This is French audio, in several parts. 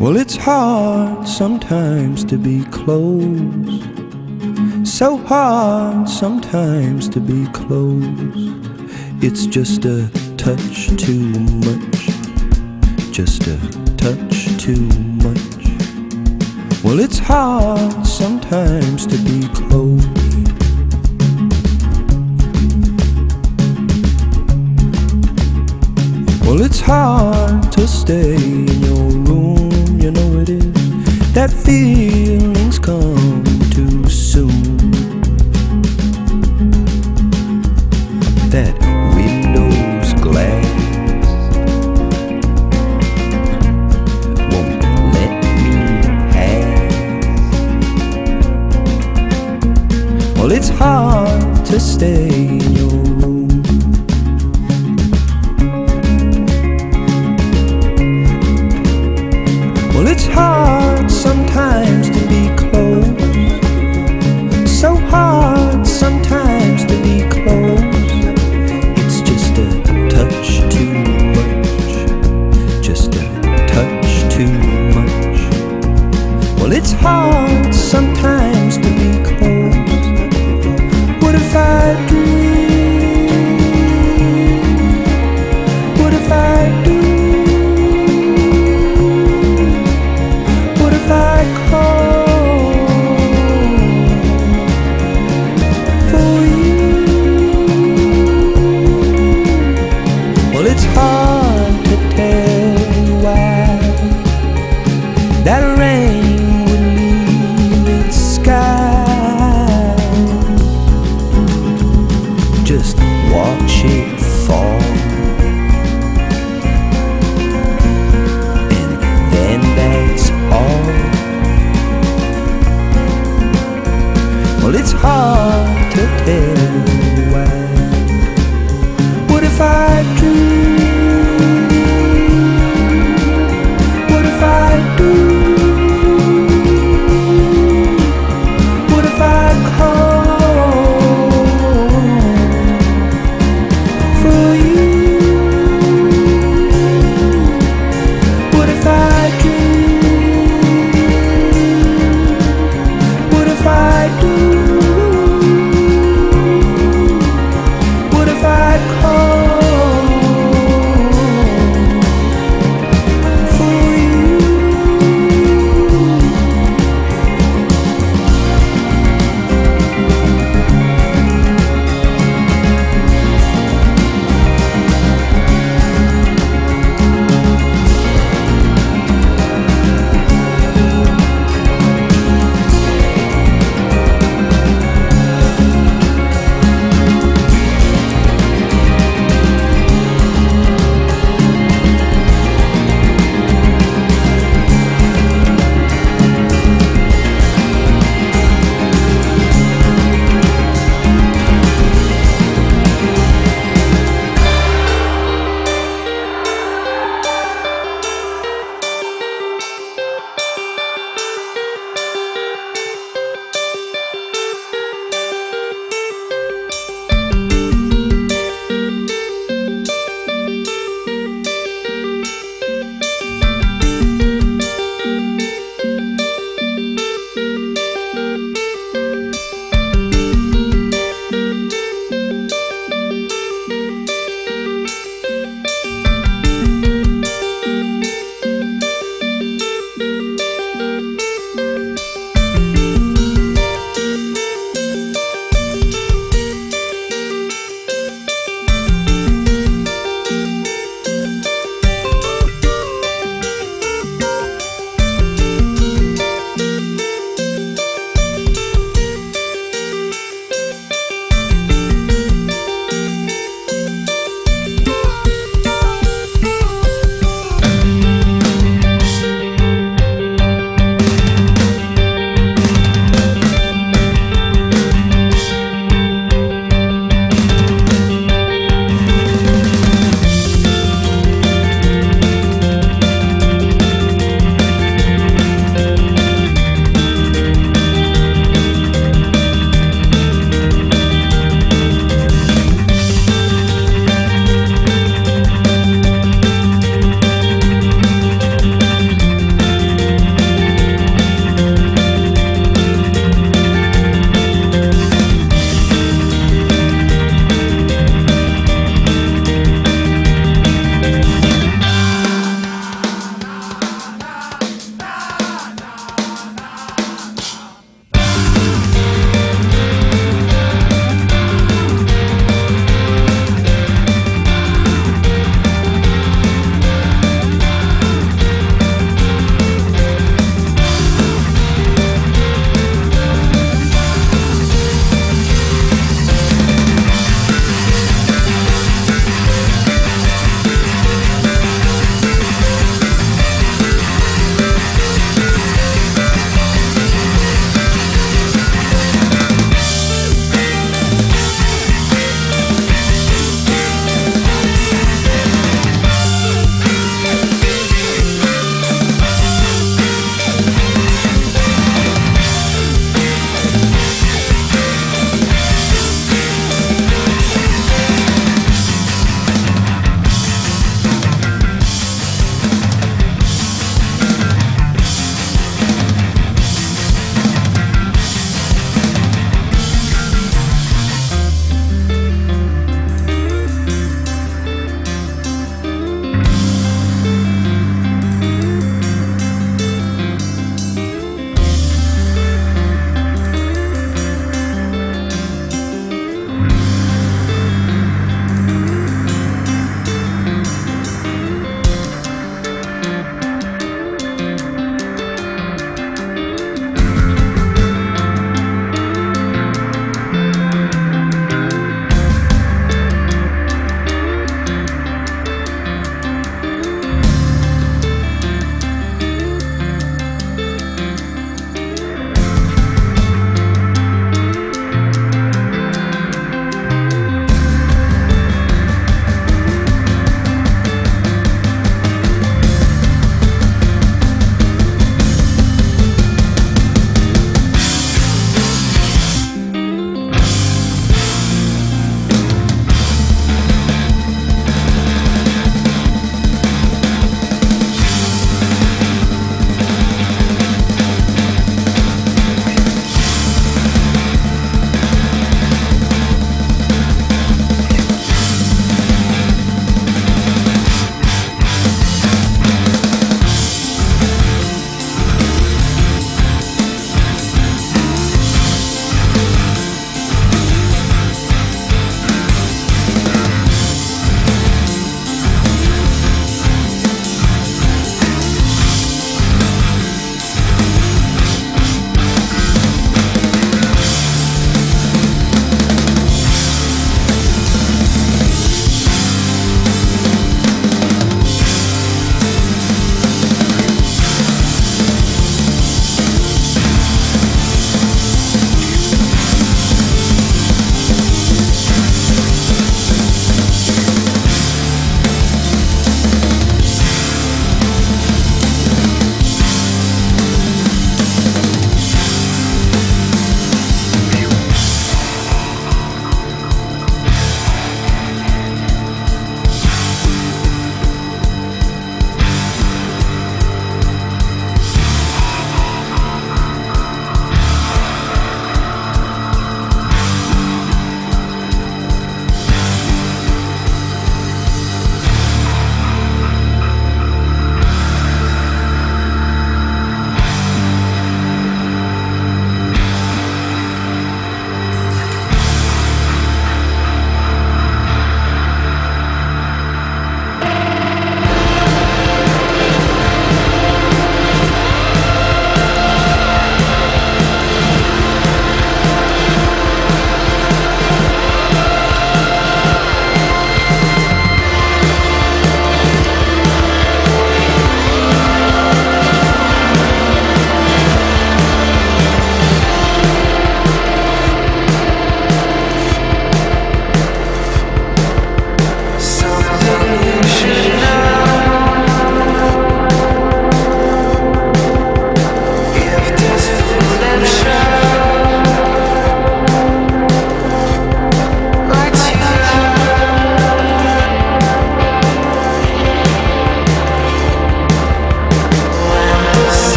Well, it's hard sometimes to be close. So hard sometimes to be close. It's just a touch too much. Just a touch too much. Well, it's hard sometimes to be close. Well, it's hard to stay in your room, you know it is. That feelings come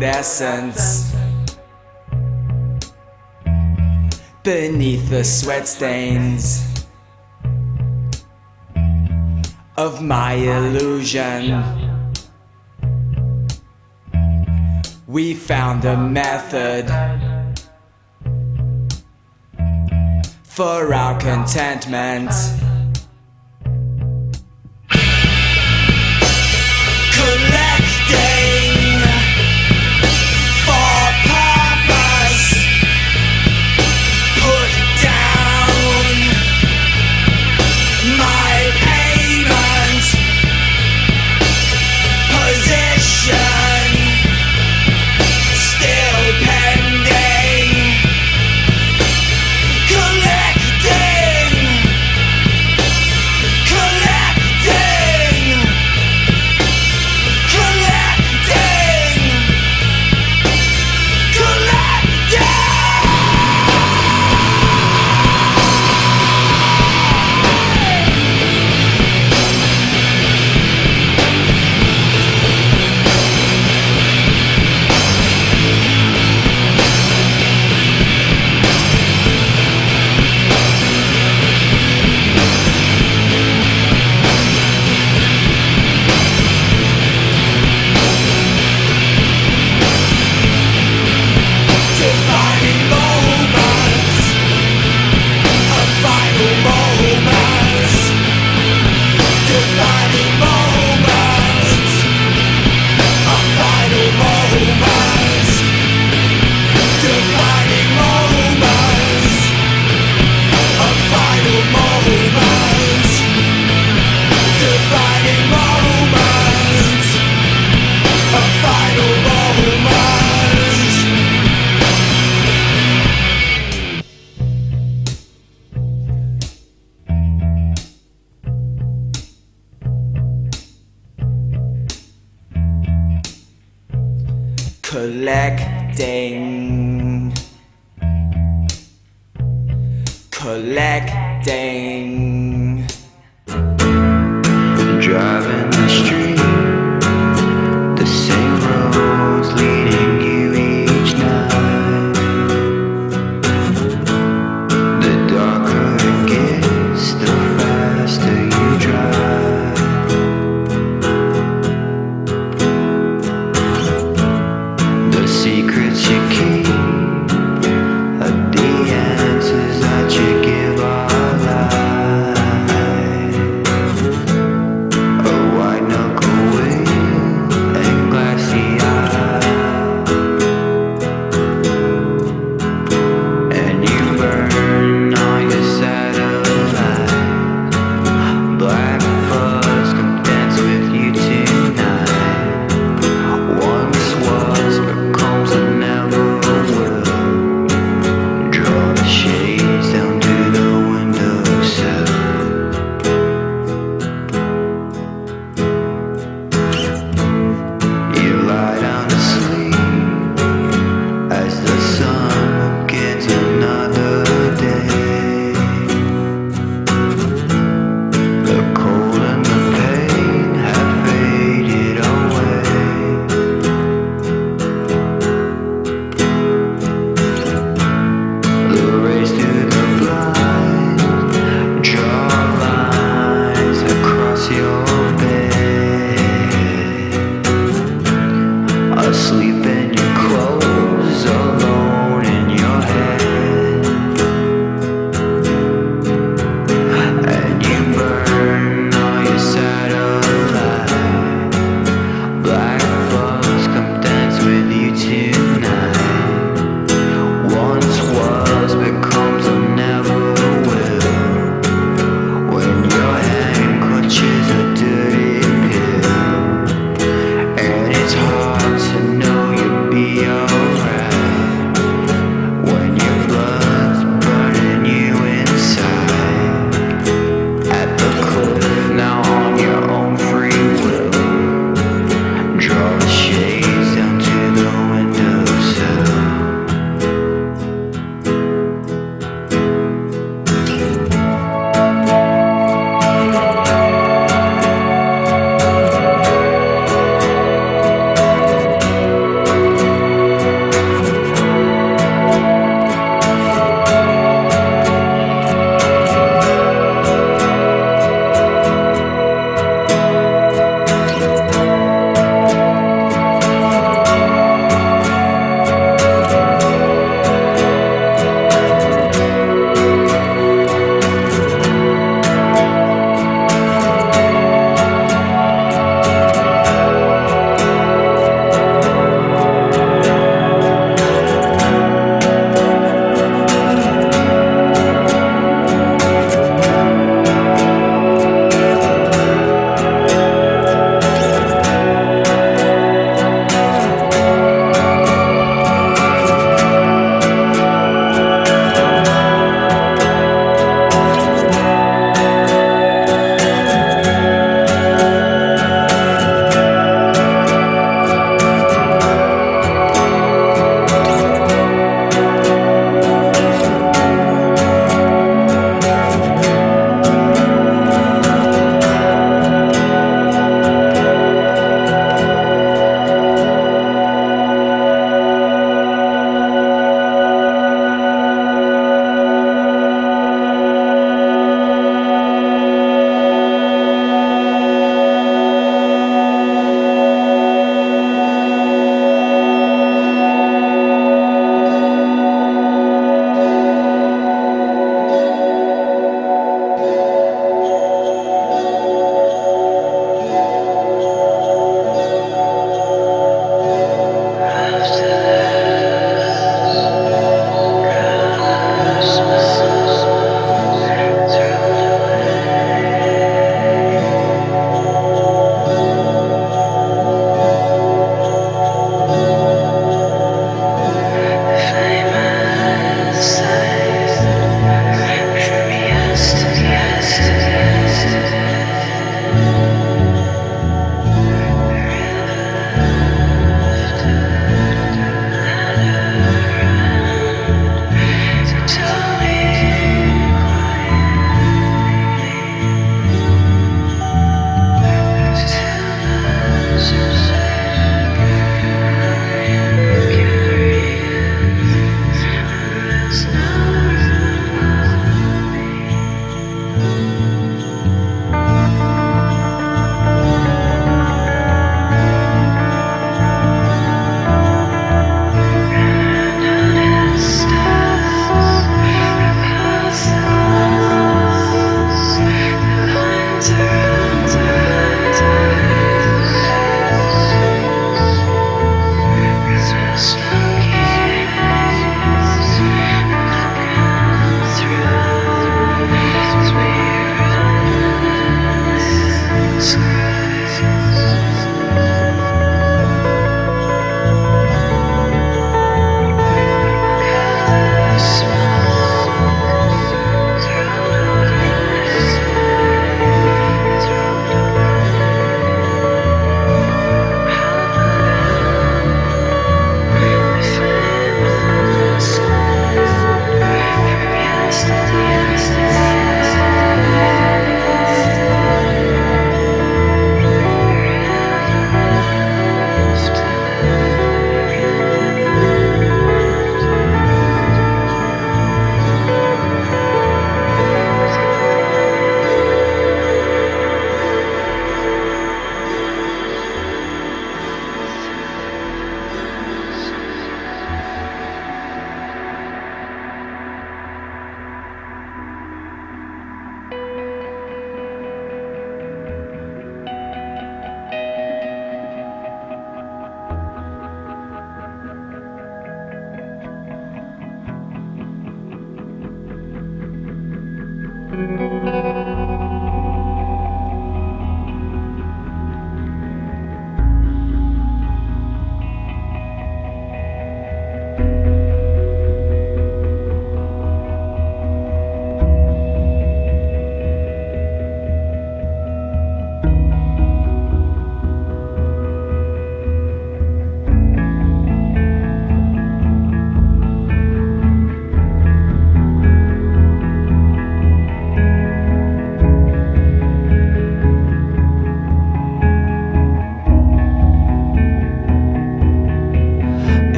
essence. Beneath the sweat stains of my illusion, we found a method for our contentment.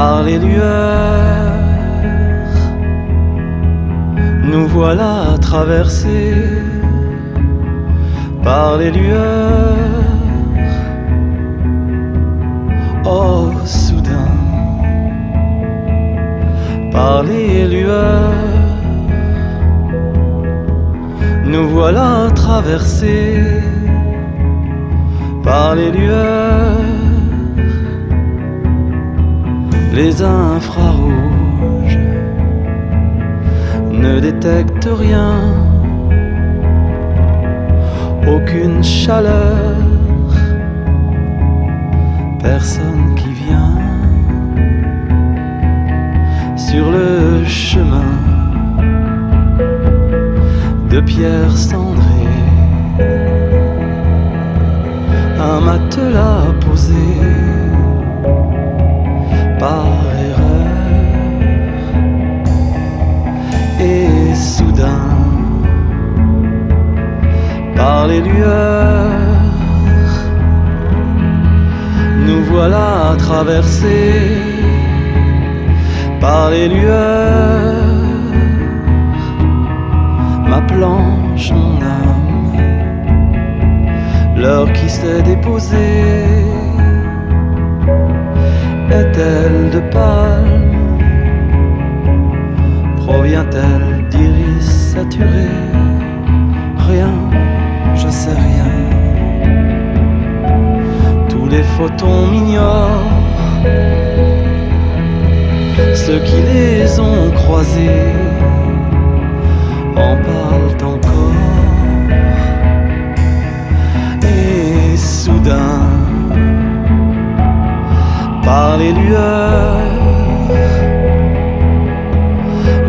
Par les lueurs. Nous voilà traversés par les lueurs. Oh, soudain, par les lueurs, nous voilà traversés par les lueurs les infrarouges ne détectent rien, aucune chaleur, personne qui vient sur le chemin de pierre cendrée, un matelas posé par les lueurs, nous voilà traversés par les lueurs. Ma planche, mon âme, l'heure qui s'est déposée est-elle de palme? Provient-elle d'iris saturés photons m'ignorent. Ceux qui les ont croisés en parlent encore. Et soudain, par les lueurs.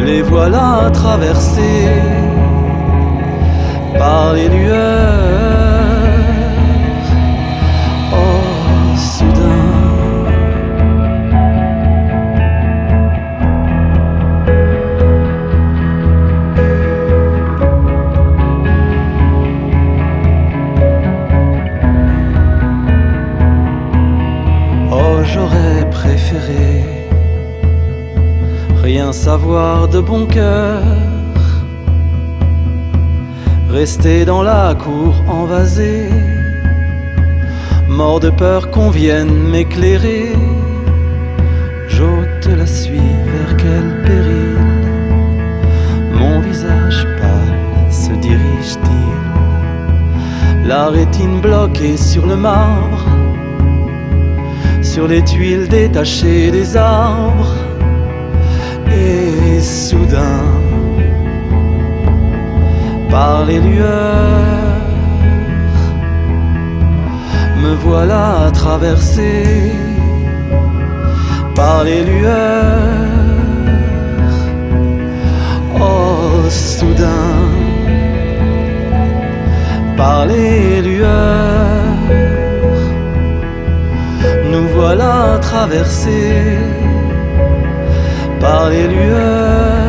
Les voilà traversés par les lueurs. Savoir de bon cœur. Rester dans la cour envasée, mort de peur qu'on vienne m'éclairer. J'ôte la suie vers quel péril? Mon visage pâle se dirige-t-il? La rétine bloquée sur le marbre sur les tuiles détachées des arbres. Par les lueurs, me voilà traversé par les lueurs. Oh, soudain, par les lueurs nous voilà traversés par les lueurs.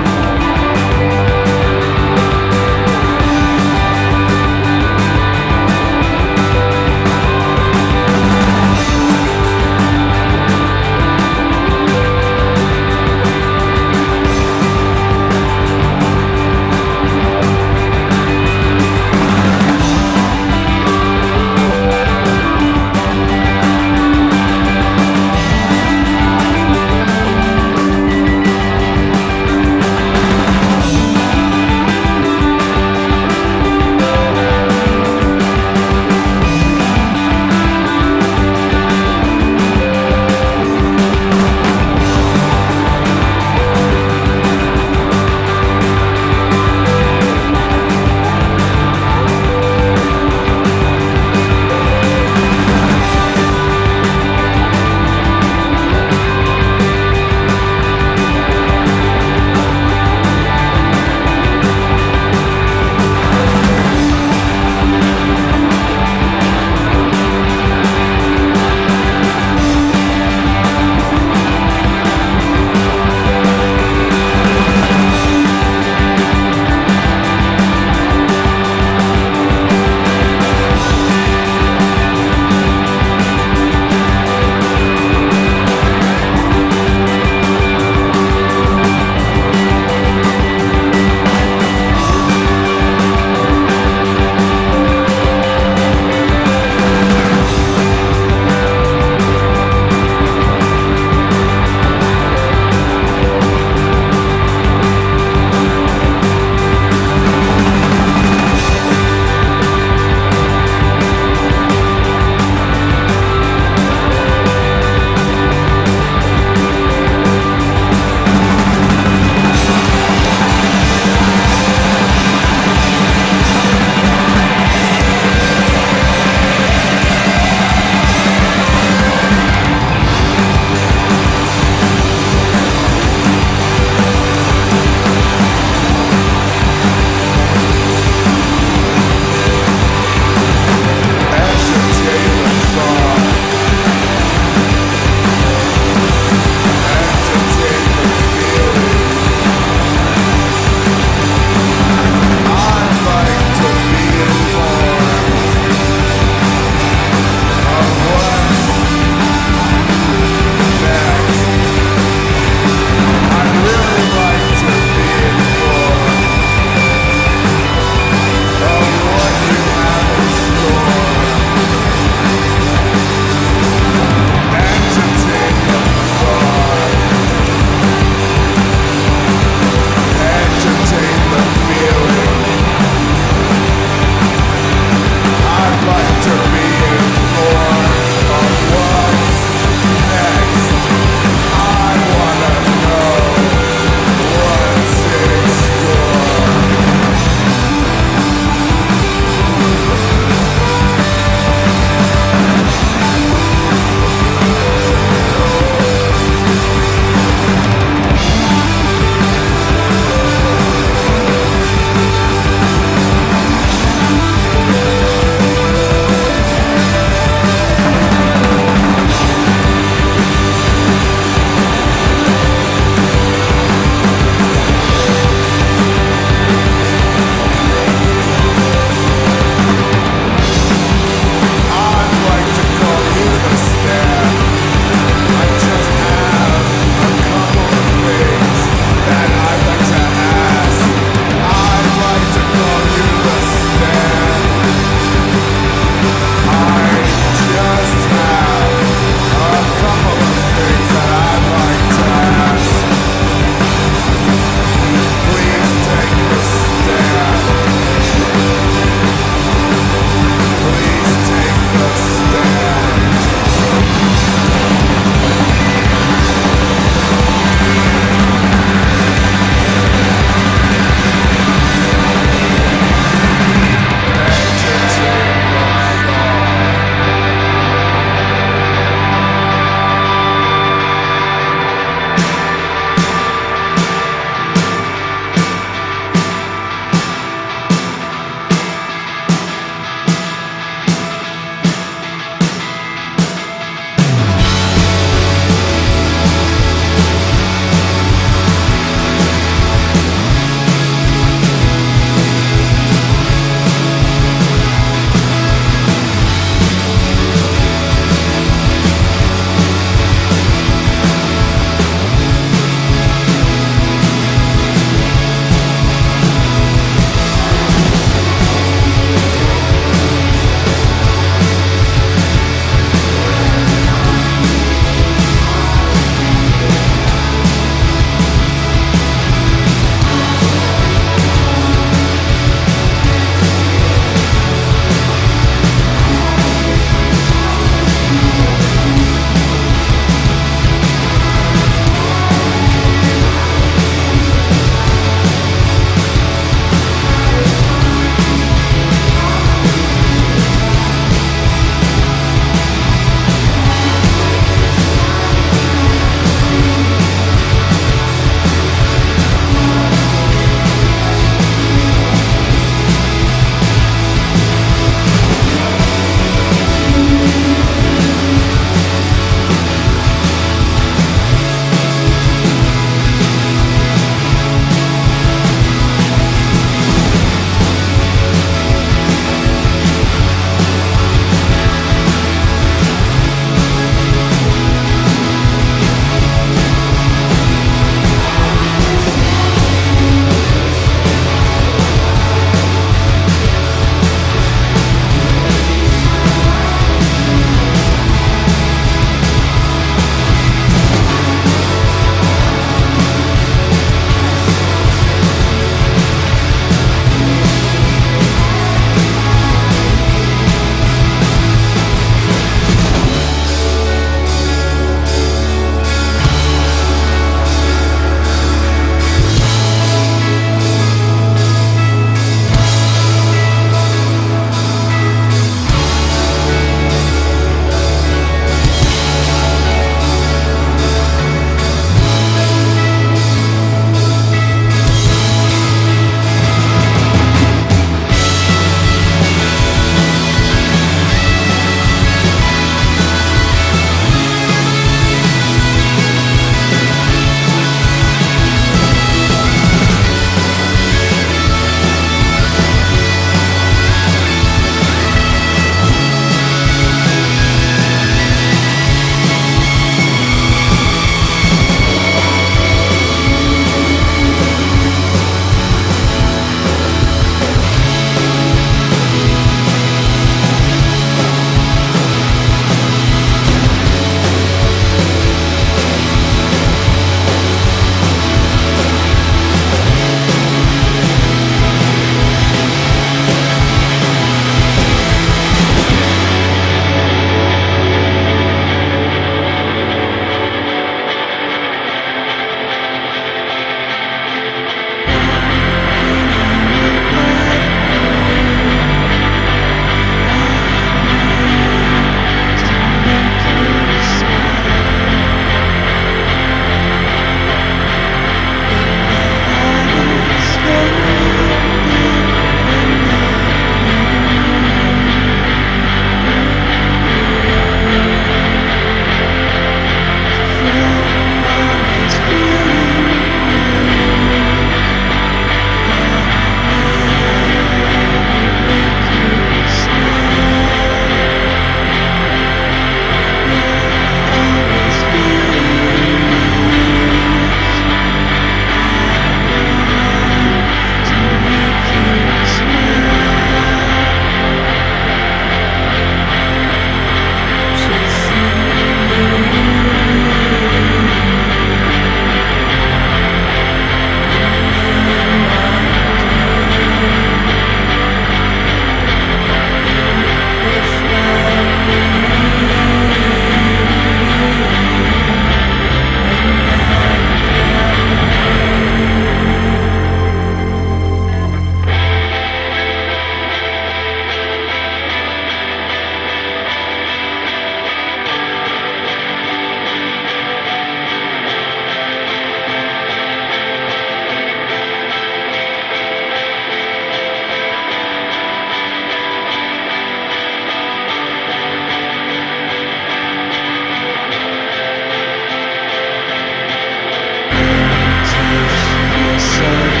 show.